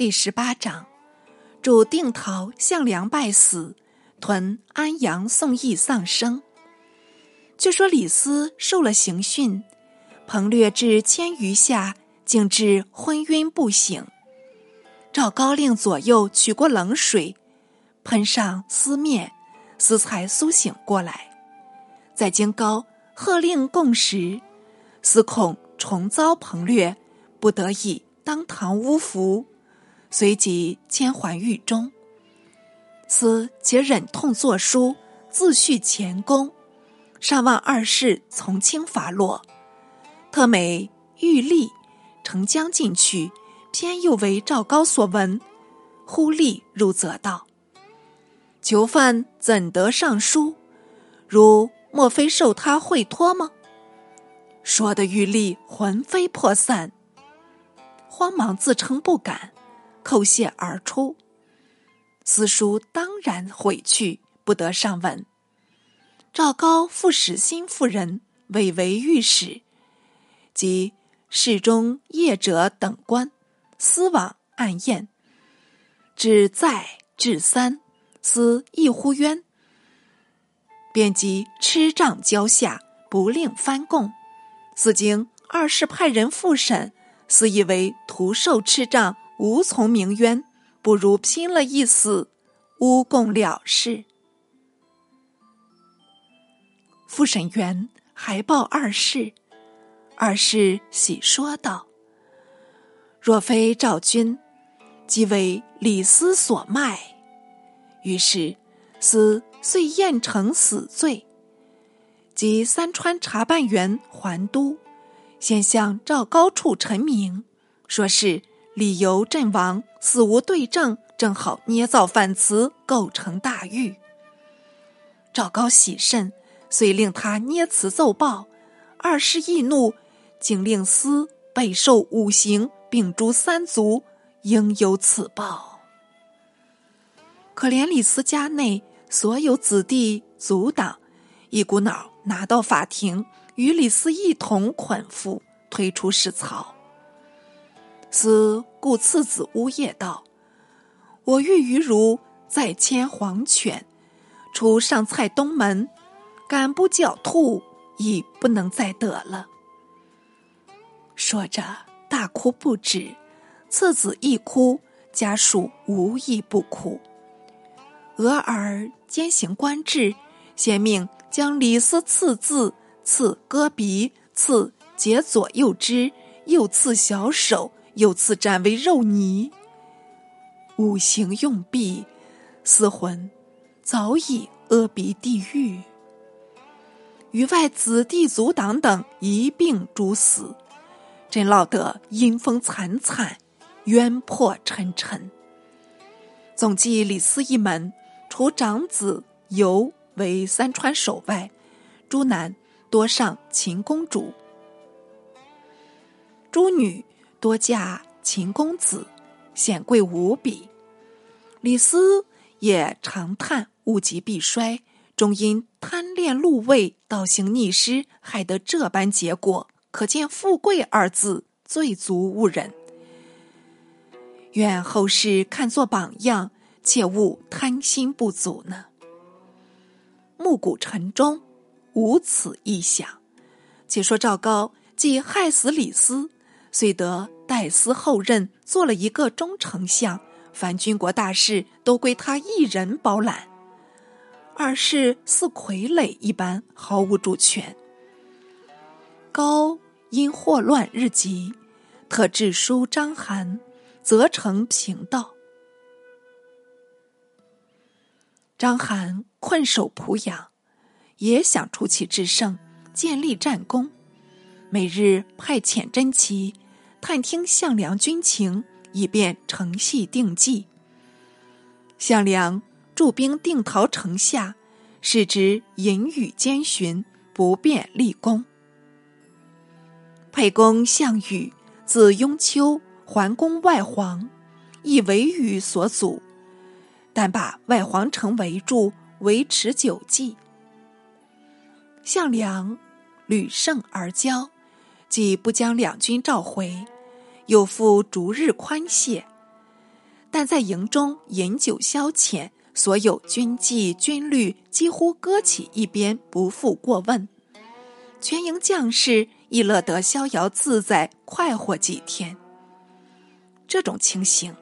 第十八章，主定陶项梁败死，屯安阳宋义丧生。据说李斯受了刑讯，彭略至千余下，竟至昏晕不醒。赵高令左右取过冷水，喷上丝面，斯才苏醒过来。在京高喝令供食，司恐重遭彭略，不得已当堂诬服，随即迁还狱中。司且忍痛作书自叙前功，上望二世从轻发落。特美欲立乘将进去，偏又为赵高所闻，忽立入则道：“囚犯怎得上书？如？”莫非受他会托吗？说的玉立魂飞魄散，慌忙自称不敢，叩谢而出。私书当然毁去，不得上文。赵高复使新妇人委为御史，及侍中业者等官，私往暗验。至在至三，司一呼冤。便即吃杖交下，不令翻供。此经二世派人复审，私以为徒受吃杖，无从鸣冤，不如拼了一死，诬供了事。复审员还报二世，二世喜说道：“若非赵君，即为李斯所卖。”于是思。遂验成死罪，及三川查办员还都，先向赵高处陈明，说是理由阵亡，死无对证，正好捏造反词，构成大狱。赵高喜甚，遂令他捏词奏报。二世易怒，竟令司备受五刑，并诛三族，应有此报。可怜李斯家内。所有子弟阻挡，一股脑拿到法庭，与李斯一同捆缚，推出市曹。思故次子乌夜道：“我欲于如再牵黄犬，出上蔡东门，敢不狡兔，已不能再得了。”说着大哭不止，次子一哭，家属无一不哭。俄而兼行官制，先命将李斯刺字，刺戈鼻，刺解左右肢，又刺小手，又赐斩为肉泥。五行用毕，四魂早已阿鼻地狱。余外子弟族党等一并诛死，真落得阴风惨惨，冤魄沉沉。总计李斯一门。除长子游为三川守外，诸男多上秦公主，诸女多嫁秦公子，显贵无比。李斯也常叹物极必衰，终因贪恋禄位，倒行逆施，害得这般结果。可见“富贵”二字最足误人。愿后世看作榜样。切勿贪心不足呢。暮鼓晨钟，无此异想。且说赵高既害死李斯，遂得代司后任，做了一个中丞相，凡军国大事都归他一人包揽。二世似傀儡一般，毫无主权。高因祸乱日急，特致书张邯，责成平道。章邯困守濮阳，也想出奇制胜，建立战功。每日派遣真奇探听项梁军情，以便承系定计。项梁驻兵定陶城下，使之隐语兼寻，不便立功。沛公项羽自雍丘还攻外黄，亦为羽所阻。但把外皇城围住，维持久计。项梁屡胜而骄，既不将两军召回，又复逐日宽懈，但在营中饮酒消遣，所有军纪军律几乎搁起一边，不复过问。全营将士亦乐得逍遥自在，快活几天。这种情形，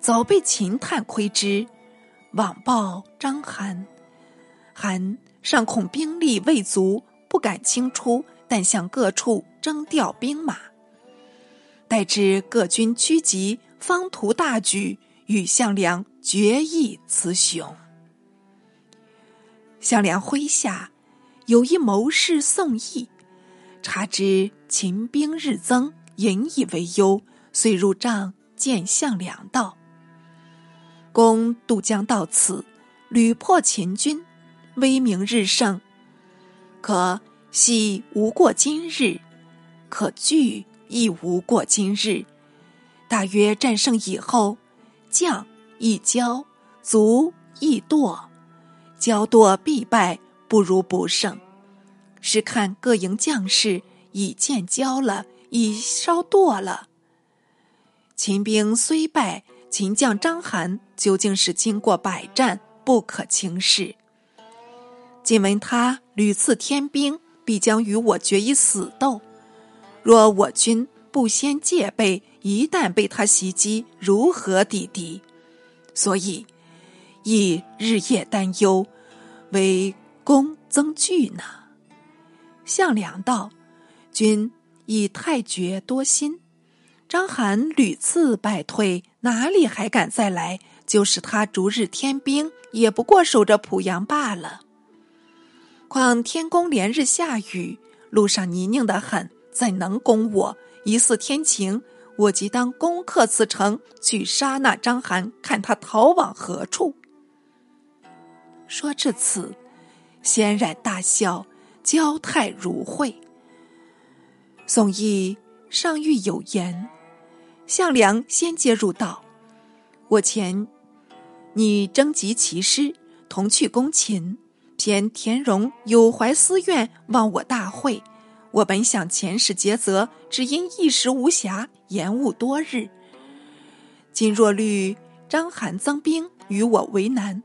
早被秦探窥之，网报张邯。邯尚恐兵力未足，不敢轻出，但向各处征调兵马。待至各军趋集，方图大举，与项梁决议雌雄。项梁麾下有一谋士宋义，察知秦兵日增，引以为忧，遂入帐见项梁道：“公渡江到此，屡破秦军。”威名日盛，可惜无过今日，可惧亦无过今日。大约战胜以后，将亦骄，卒亦惰。骄惰必败，不如不胜。是看各营将士已见骄了，已稍惰了。秦兵虽败，秦将章邯究竟是经过百战，不可轻视。今闻他屡次添兵，必将与我决一死斗。若我军不先戒备，一旦被他袭击，如何抵敌？所以，亦日夜担忧，为公增惧呢。项梁道：“君以太绝多心，章邯屡次败退，哪里还敢再来？就是他逐日添兵，也不过守着濮阳罢了。”况天公连日下雨，路上泥泞的很，怎能攻我？疑似天晴，我即当攻克此城，去杀那章邯，看他逃往何处。说至此，先然大笑，娇态如慧。宋义尚欲有言，项梁先接入道：“我前你征集骑师，同去攻秦。”偏田荣有怀私怨，望我大会。我本想前世竭责，只因一时无暇，延误多日。今若虑章邯增兵，与我为难，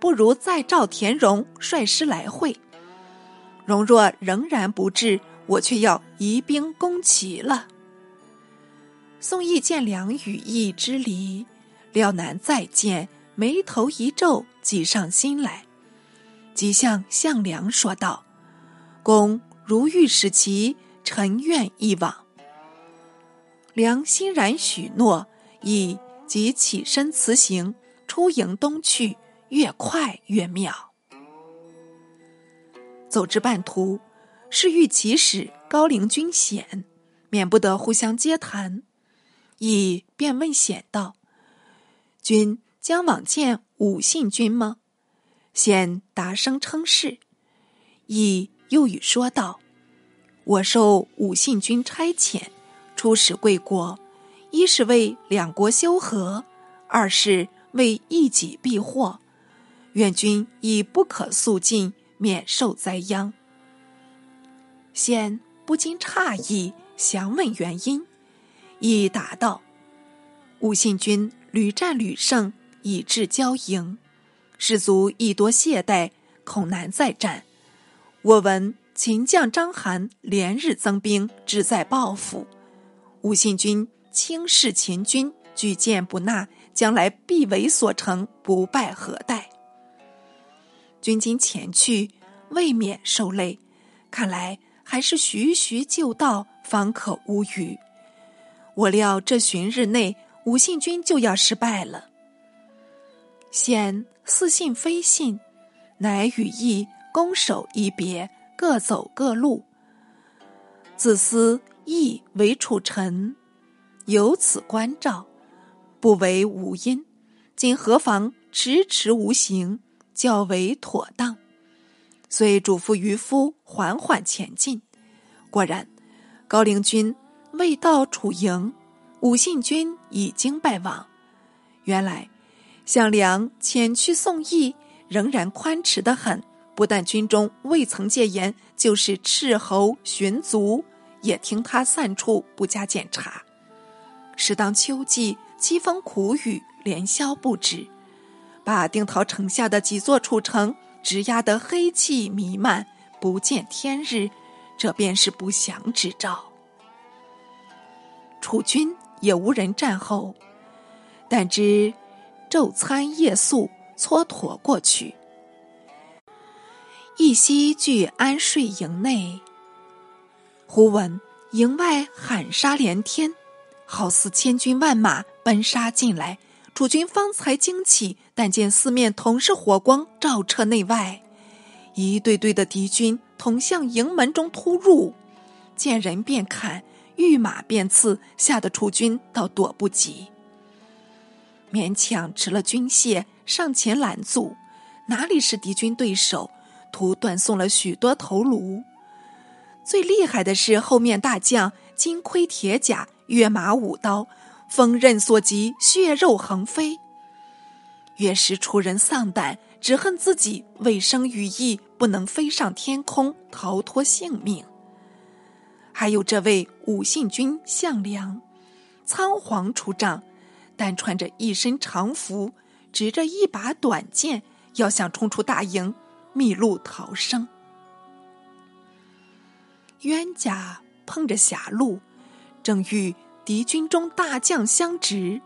不如再召田荣率师来会。荣若仍然不至，我却要移兵攻齐了。宋义见梁羽翼之离，料难再见，眉头一皱，计上心来。即向项梁说道：“公如欲使其，臣愿一往。”梁欣然许诺，亦即起身辞行，出营东去，越快越妙。走至半途，是遇其使高陵君显，免不得互相接谈，亦便问显道：“君将往见武信君吗？”显答声称是，亦又语说道：“我受武信君差遣，出使贵国，一是为两国修和，二是为一己避祸。愿君以不可速进，免受灾殃。”先不禁诧异，详问原因，亦答道：“武信君屡战屡胜，以致骄营。”士卒亦多懈怠，恐难再战。我闻秦将章邯连日增兵，志在报复。吴信君轻视秦军，举荐不纳，将来必为所成，不败何待？军今前去，未免受累。看来还是徐徐就道，方可无虞。我料这旬日内，吴信君就要失败了。现似信非信，乃与义攻守一别，各走各路。自思亦为楚臣，有此关照，不为无因。今何妨迟迟无行，较为妥当。遂嘱咐渔夫缓缓前进。果然，高陵军未到楚营，武信军已经败亡。原来。项梁遣去送义，仍然宽弛的很。不但军中未曾戒严，就是斥候巡卒，也听他散处，不加检查。时当秋季，凄风苦雨，连宵不止，把定陶城下的几座楚城直压得黑气弥漫，不见天日。这便是不祥之兆。楚军也无人战后，但知昼餐夜宿，蹉跎过去。一夕聚安睡营内，忽闻营外喊杀连天，好似千军万马奔杀进来。楚军方才惊起，但见四面同是火光照彻内外，一队队的敌军同向营门中突入，见人便砍，遇马便刺，吓得楚军倒躲不及，勉强持了军械上前拦阻，哪里是敌军对手？徒断送了许多头颅。最厉害的是后面大将金盔铁甲，跃马舞刀，锋刃所及，血肉横飞。越是楚人丧胆，只恨自己未生羽翼，不能飞上天空，逃脱性命。还有这位武信军项梁，仓皇出帐，但穿着一身长服，执着一把短剑，要想冲出大营。密路逃生，冤家碰着狭路，正遇敌军中大将相执，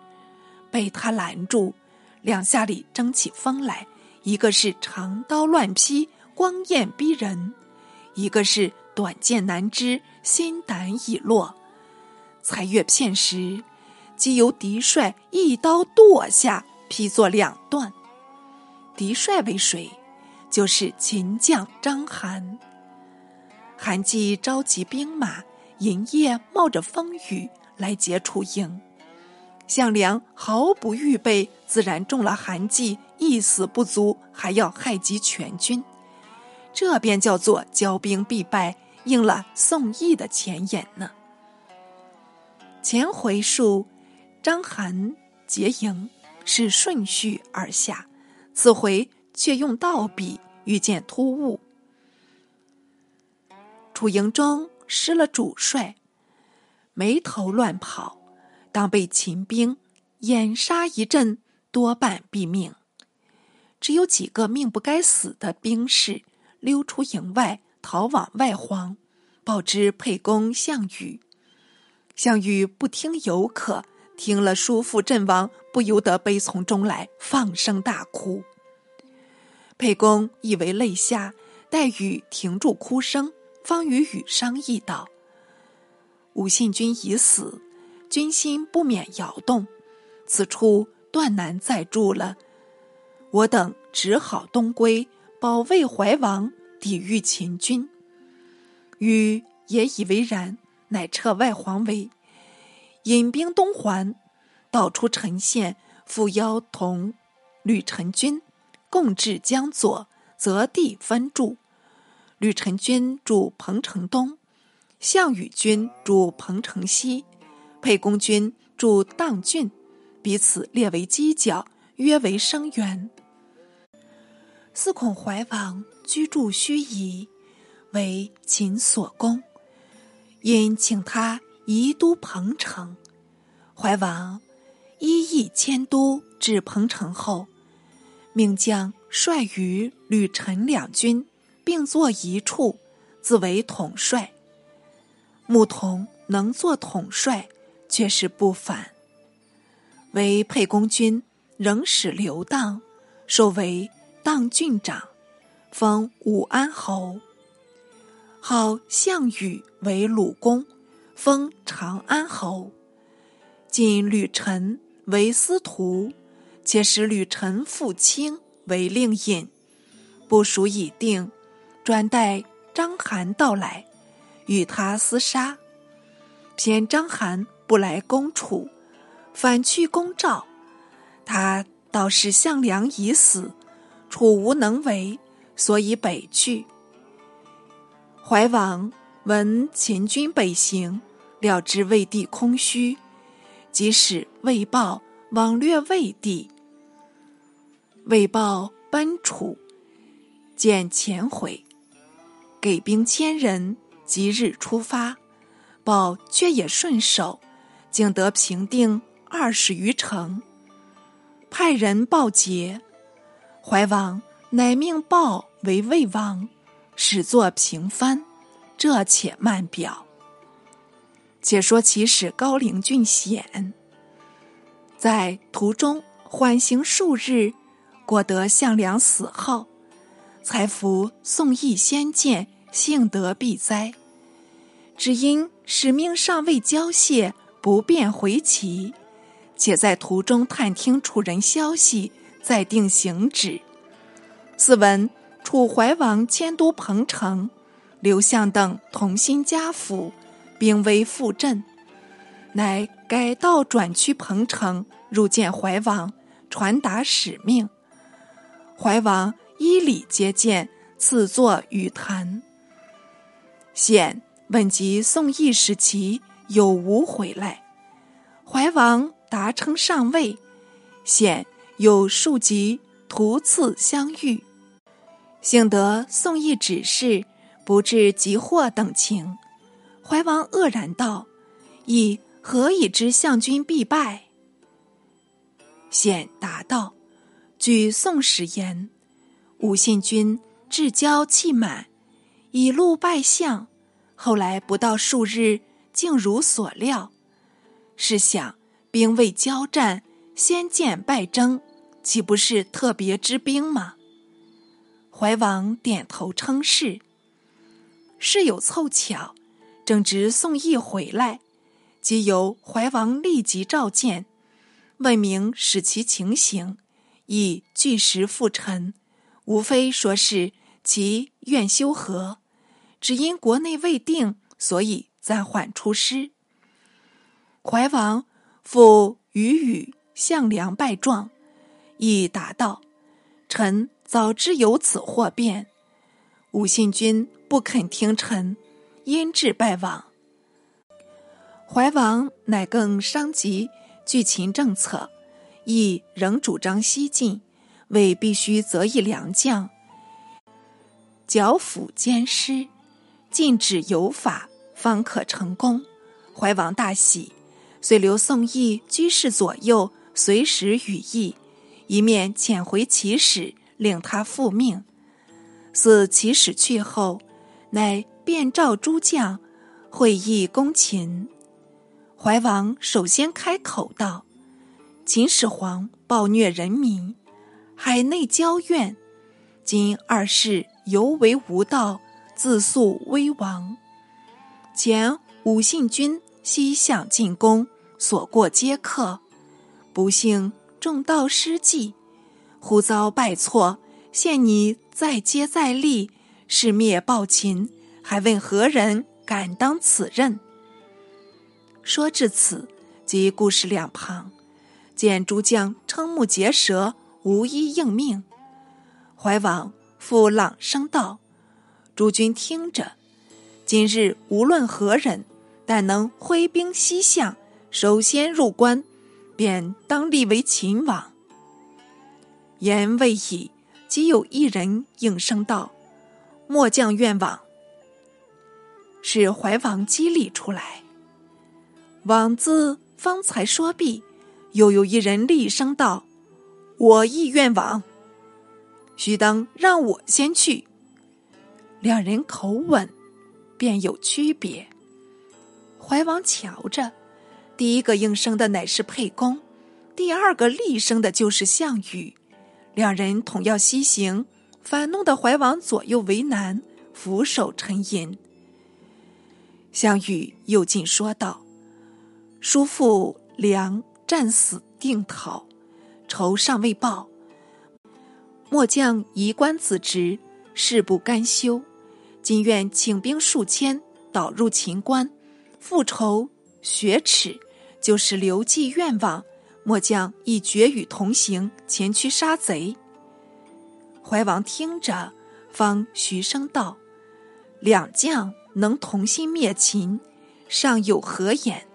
被他拦住，两下里争起风来。一个是长刀乱劈，光焰逼人；一个是短剑难支，心胆已落。才越片时，即由敌帅一刀剁下，劈作两段。敌帅为谁？就是秦将张邯。韩季召集兵马，营夜冒着风雨来劫楚营。项梁毫不预备，自然中了韩季一死不足，还要害及全军。这便叫做骄兵必败，应了宋义的前言呢。前回述张邯劫营是顺序而下，此回却用倒笔。遇见突兀，楚营中失了主帅，没头乱跑，当被秦兵掩杀一阵，多半毙命。只有几个命不该死的兵士溜出营外，逃往外荒，报知沛公项羽。项羽不听游客，听了叔父阵亡，不由得悲从中来，放声大哭。沛公以为泪下，待雨停住哭声，方与羽商议道：“武信君已死，军心不免摇动，此处断难再住了。我等只好东归，保卫怀王，抵御秦军。”羽也以为然，乃撤外黄围，引兵东还，道出陈县，复邀同吕臣军。共至江左，择地分驻。吕臣军驻彭城东，项羽军驻彭城西，沛公军驻砀郡，彼此列为犄角，约为声援。司孔怀王居住盱眙，为秦所攻，因请他移都彭城。怀王依议迁都至彭城后。命将率与吕陈两军并作一处，自为统帅。牧童能做统帅，却是不凡。为沛公军仍使刘荡，授为荡郡长，封武安侯。号项羽为鲁公，封长安侯。晋吕臣为司徒。且使吕臣父卿为令尹，部署已定，专待章邯到来，与他厮杀。偏章邯不来攻楚，反去攻赵。他道是项梁已死，楚无能为，所以北去。怀王闻秦军北行，料知魏地空虚，即使魏豹往略魏地。魏豹奔楚，见前回，给兵千人，即日出发。报却也顺手，竟得平定二十余城。派人报捷。怀王乃命鲍为魏王，始作平藩。这且慢表。且说其使高陵郡显，在途中缓行数日，果得项梁死后，才服宋义先见，幸得避灾。只因使命尚未交卸，不便回齐。且在途中探听楚人消息，再定行止。自闻楚怀王迁都彭城，刘向等同心家府，兵威复振，乃改道转趋彭城，入见怀王，传达使命。怀王依礼接见，赐座与谈。显问及宋义使其有无回来，怀王。答称上位，显有数级徒次相遇，幸得宋义指示，不致急祸等情。怀王愕然道：“亦何以知相君必败？”显答道：“据宋史言，武信君至交气满，以路拜相，后来不到数日，竟如所料。试想。”兵未交战，先见败征，岂不是特别之兵吗？怀王点头称是。事有凑巧，正值宋义回来，即由怀王立即召见，问明使其情形，以巨石复陈，无非说是其愿修和，只因国内未定，所以暂缓出师。怀王。复与与项梁拜状，亦答道：“臣早知有此祸变，武信君不肯听臣，因至败亡。”怀王乃更伤及据秦政策，亦仍主张西进，为必须择一良将，剿抚兼施，禁止有法，方可成功。怀王大喜。遂留宋义居士左右，随时羽翼，一面遣回其使，令他复命。自其使去后，乃便召诸将会议攻秦。怀王首先开口道：“秦始皇暴虐人民，海内交怨，今二世犹为无道，自诉危亡。前武信君西向进攻。”所过皆克，不幸中道失计，忽遭败挫。现你再接再厉，誓灭暴秦，还问何人敢当此任？说至此，即故事两旁，见诸将瞠目结舌，无一应命。怀王复朗声道：“诸君听着，今日无论何人，但能挥兵西向。”首先入关，便当立为秦王。言未已，即有一人应声道：“末将愿往。”是怀王激励出来。王字方才说毕，又有一人厉声道：“我亦愿往。”须当让我先去。两人口吻便有区别。怀王瞧着。第一个应声的乃是沛公，第二个厉声的就是项羽，两人同要西行，反弄得怀王左右为难，俯首沉吟。项羽又进说道：“叔父良战死定陶，仇尚未报，末将移官子职，誓不甘休。今愿请兵数千，导入秦关，复仇雪耻。”就是刘季愿望，末将亦决与同行，前去杀贼。怀王听着，方徐声道：“两将能同心灭秦，尚有何言？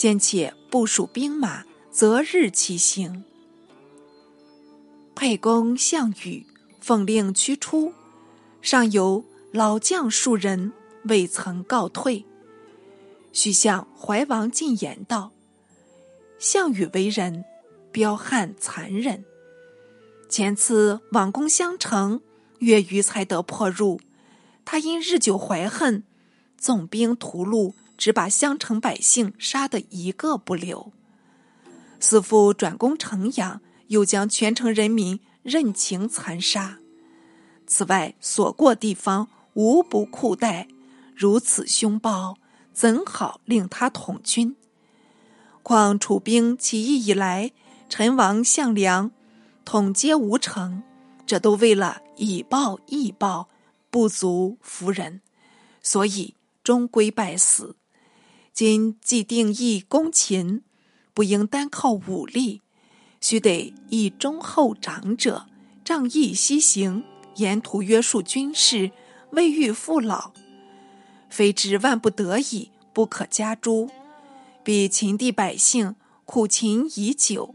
先且部署兵马，择日起行。”沛公、项羽奉令驱出，尚有老将数人未曾告退。须向怀王进言道：“项羽为人，彪悍残忍。前次网攻襄城，越余才得破入。他因日久怀恨，纵兵屠戮，只把襄城百姓杀得一个不留。四父转攻城阳，又将全城人民任情残杀。此外，所过地方无不酷待，如此凶暴，怎好令他统军？况楚兵起义以来，陈王项梁统皆无成，这都为了以暴易暴。不足服人，所以终归败死。今既定义攻秦，不应单靠武力，须得以忠厚长者，仗义西行，沿途约束军事，未遇父老。非至万不得已，不可加诛。彼秦地百姓苦秦已久，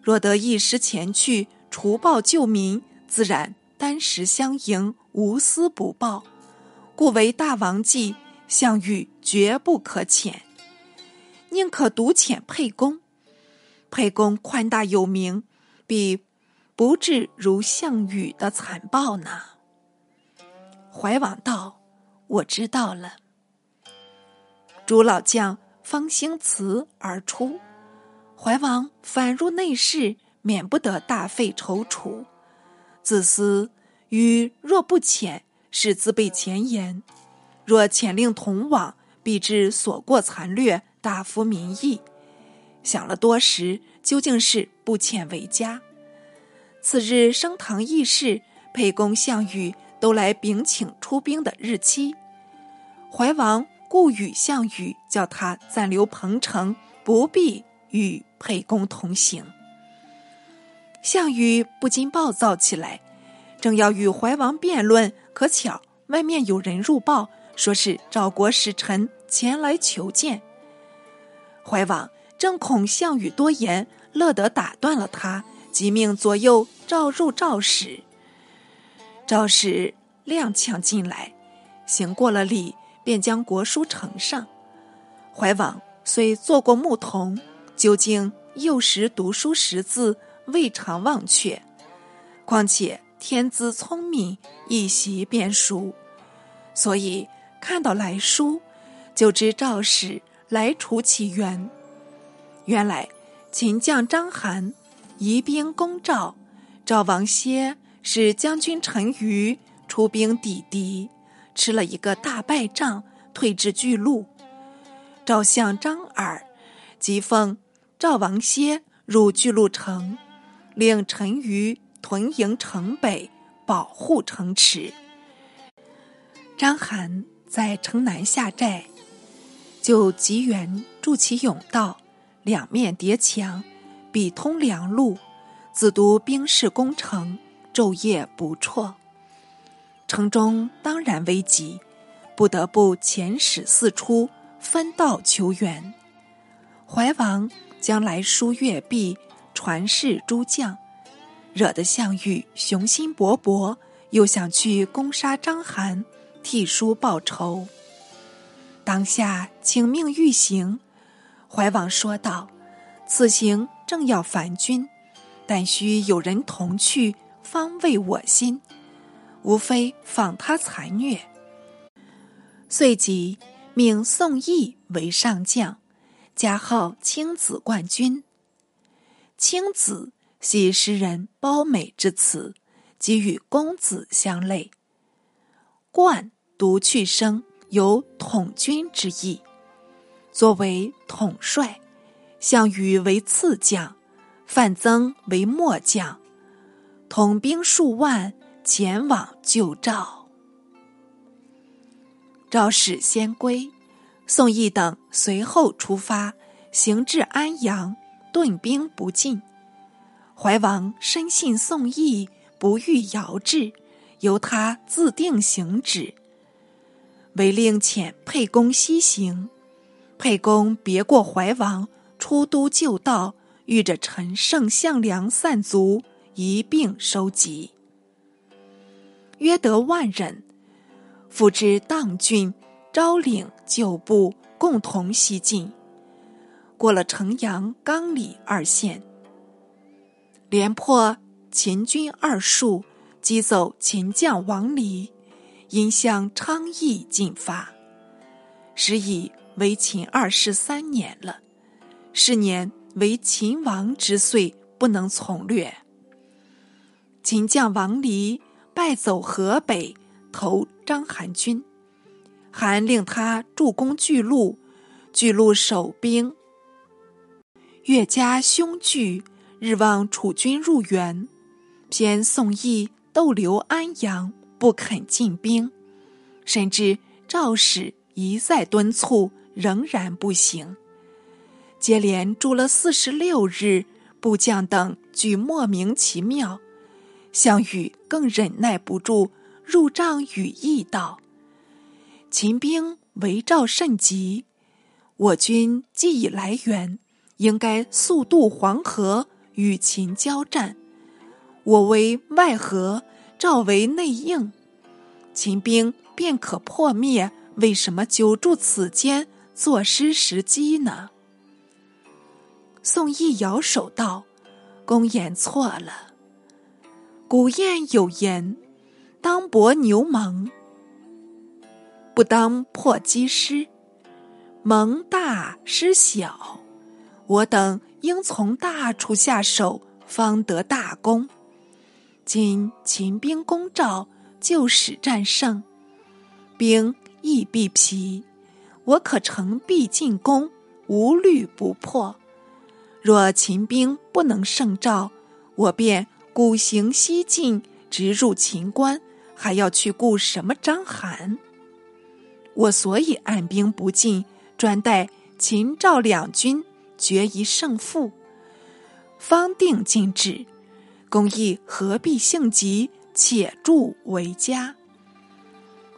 若得一时前去除暴救民，自然。单食相迎，无私不报，故为大王计。项羽绝不可遣，宁可独遣沛公。沛公宽大有名，必不至如项羽的残暴呢。怀王道：“我知道了。”诸老将方兴辞而出，怀王反入内室，免不得大费踌躇。自私，与若不遣，是自备前言；若遣令同往，必致所过残掠，大服民意。想了多时，究竟是不遣为佳。次日升堂议事，沛公、项羽都来禀请出兵的日期。怀王故与项羽，叫他暂留彭城，不必与沛公同行。项羽不禁暴躁起来，正要与怀王辩论，可巧外面有人入报，说是赵国使臣前来求见。怀王正恐项羽多言，乐得打断了他，即命左右召入赵使。赵使踉跄进来，行过了礼，便将国书呈上。怀王虽做过牧童，究竟幼时读书识字。未尝忘却，况且天资聪明，一习便熟，所以看到来书，就知赵使来除其源。原来秦将章邯移兵攻赵，赵王歇使将军陈馀出兵抵敌，吃了一个大败仗，退至巨鹿。赵相张耳即奉赵王歇入巨鹿城。令陈馀屯营城北，保护城池。章邯在城南下寨，就急援筑起甬道，两面叠墙，笔通粮路，自都兵士攻城，昼夜不辍。城中当然危急，不得不遣使四出，分道求援。怀王将来书阅毕。传示诸将，惹得项羽雄心勃勃，又想去攻杀章邯，替叔报仇。当下请命欲行，怀王说道：“此行正要反军，但需有人同去，方慰我心。无非访他残虐。”遂即命宋义为上将，加号青子冠军。青子系诗人褒美之词，即与公子相类。冠独去声，有统军之意。作为统帅，项羽为次将，范增为末将，统兵数万，前往救赵。赵使先归，宋义等随后出发，行至安阳。顿兵不进，怀王深信宋义不欲遥制，由他自定行止。唯令遣沛公西行，沛公别过怀王，出都旧道，遇着陈胜、项梁散卒，一并收集，约得万人，复之砀郡、昭陵旧部，共同西进。过了城阳、冈里二县，连破秦军二数，击走秦将王离，因向昌邑进发。时已为秦二世三年了，是年为秦王之岁，不能从略。秦将王离败走河北，投章邯军。韩令他助攻巨鹿，巨鹿守兵越加凶惧，日望楚军入援。偏宋义逗留安阳，不肯进兵，甚至赵使一再敦促，仍然不行。接连住了四十六日，部将等俱莫名其妙。项羽更忍耐不住，入帐语议道：“秦兵围赵甚急，我军既已来援，应该速渡黄河与秦交战。我为外合，赵为内应，秦兵便可破灭。为什么久住此间，坐失时机呢？”宋义摇手道：“公言错了。”古谚有言：“当伯牛虻，不当破鸡师。蒙大师小，我等应从大处下手，方得大功。今秦兵攻赵，就使战胜，兵亦必疲，我可乘壁进攻，无虑不破。若秦兵不能胜赵，我便。”鼓行西进，直入秦关，还要去顾什么章邯？我所以按兵不进，专待秦赵两军决一胜负，方定进止。公亦何必性急，且助为佳。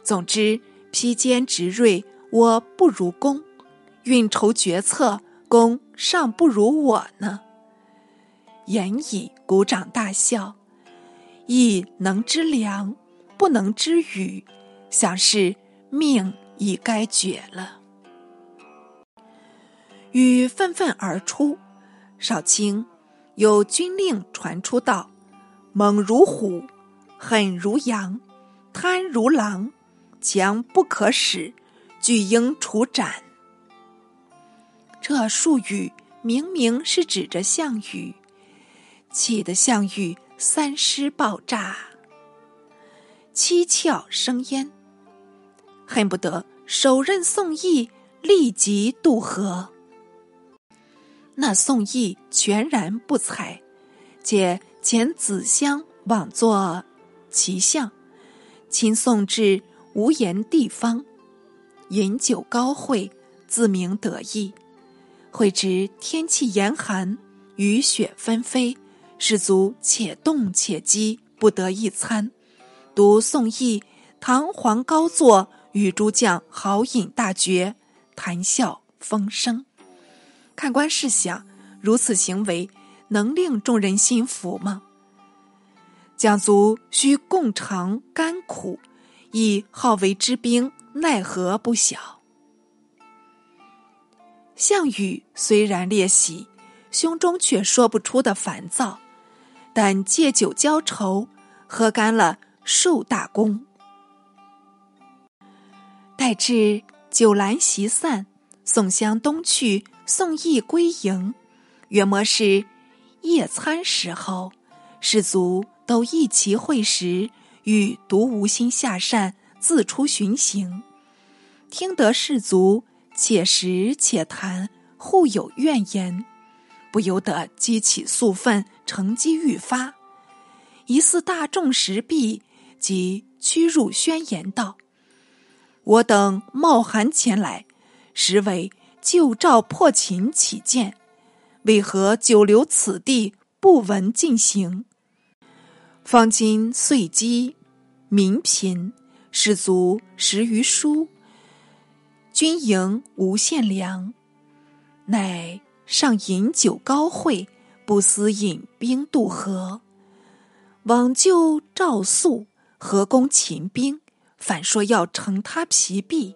总之，披坚执锐，我不如公；运筹决策，公尚不如我呢。言已，鼓掌大笑。亦能知良，不能知语，想是命已该绝了。雨愤愤而出，少卿有军令传出道：“猛如虎，狠如羊，贪如狼，强不可使，巨应处斩。”这术语明明是指着项羽。气得项羽三尸爆炸，七窍生烟，恨不得手刃宋义，立即渡河。那宋义全然不睬，且遣子襄往作骑相，亲送至无言地方，饮酒高会，自鸣得意。会知天气严寒，雨雪纷飞。士卒且动且饥，不得一餐。独宋义堂皇高坐，与诸将豪饮大绝，谈笑风生。看官试想，如此行为能令众人心服吗？将卒需共尝甘苦，以好为之兵，奈何不小？项羽虽然列喜，胸中却说不出的烦躁。但借酒浇愁，喝干了数大功。待至酒阑席散，宋襄东去，宋义归营，约莫是夜餐时候，士卒都一齐会食，欲独无心下膳，自出巡行。听得士卒且食且谈，互有怨言。不由得激起宿愤，乘机欲发。疑似大众时毕，即屈辱宣言道：“我等冒寒前来，实为旧赵破秦起见，为何久留此地，不闻进行？方今岁饥，民贫，士卒食于疏，军营无限粮，乃。”上饮酒高会，不思引兵渡河，往救赵肃，何攻秦兵，反说要乘他疲弊。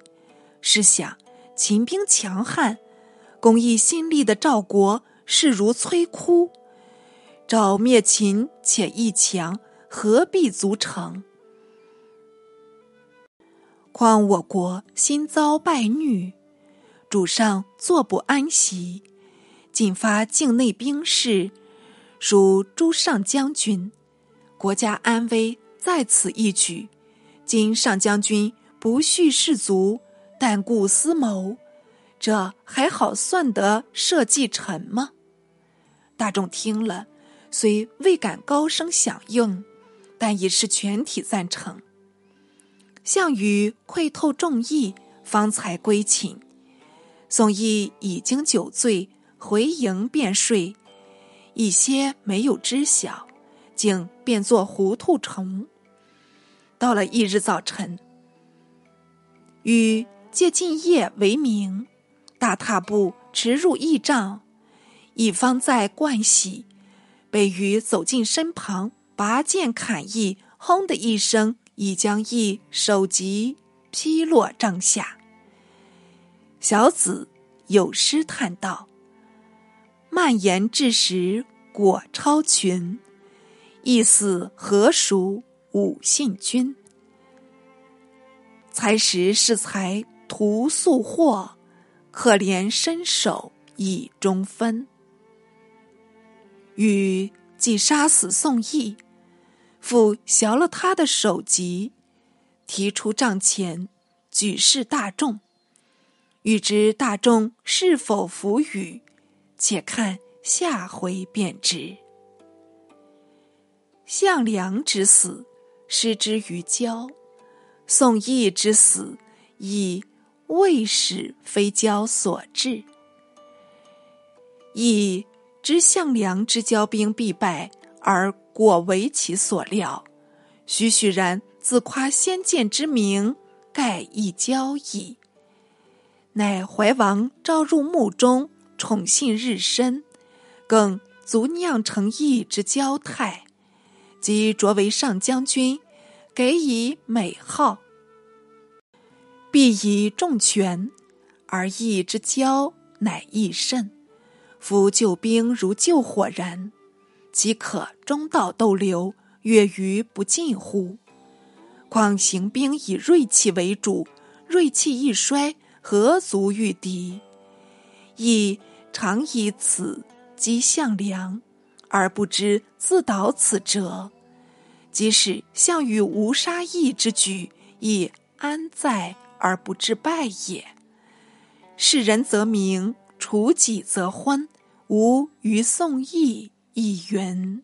试想，秦兵强悍，公义新立的赵国势如摧枯，赵灭秦且易强，何必足成？况我国新遭败虐，主上坐不安席，进发境内兵士，属诸上将军，国家安危在此一举。今上将军不恤士卒，但顾私谋，这还好算得社稷臣吗？大众听了，虽未敢高声响应，但已是全体赞成。项羽窥透众议，方才归寝。宋义已经酒醉，回营便睡，一些没有知晓，竟变作糊涂虫。到了翌日早晨，禹借进夜为名，大踏步驰入驿帐，一方在盥洗，被禹走近身旁，拔剑砍义，轰的一声，已将义首级劈落帐下。小子有诗叹道：“蔓延至时果超群，一死何赎？”武信君，才识是才图速获，可怜身首以中分。禹既杀死宋义，复削了他的首级，提出帐前，举示大众。欲知大众是否服禹，且看下回便知。项梁之死。失之于交，宋义之死，亦未使非交所致。义知项梁之交兵必败，而果为其所料，栩栩然自夸先见之明，盖亦交矣。乃怀王召入墓中，宠信日深，更足酿成义之交态。即擢为上将军，给以美号，必以重权，而义之交乃益甚。夫救兵如救火燃，即可中道逗留，越于不尽乎？况行兵以锐气为主，锐气一衰，何足御敌？亦常以此击项梁。而不知自导此辙，即使项羽无杀义之举，亦安在而不致败也？是人则明，处己则昏，吾于宋义亦云。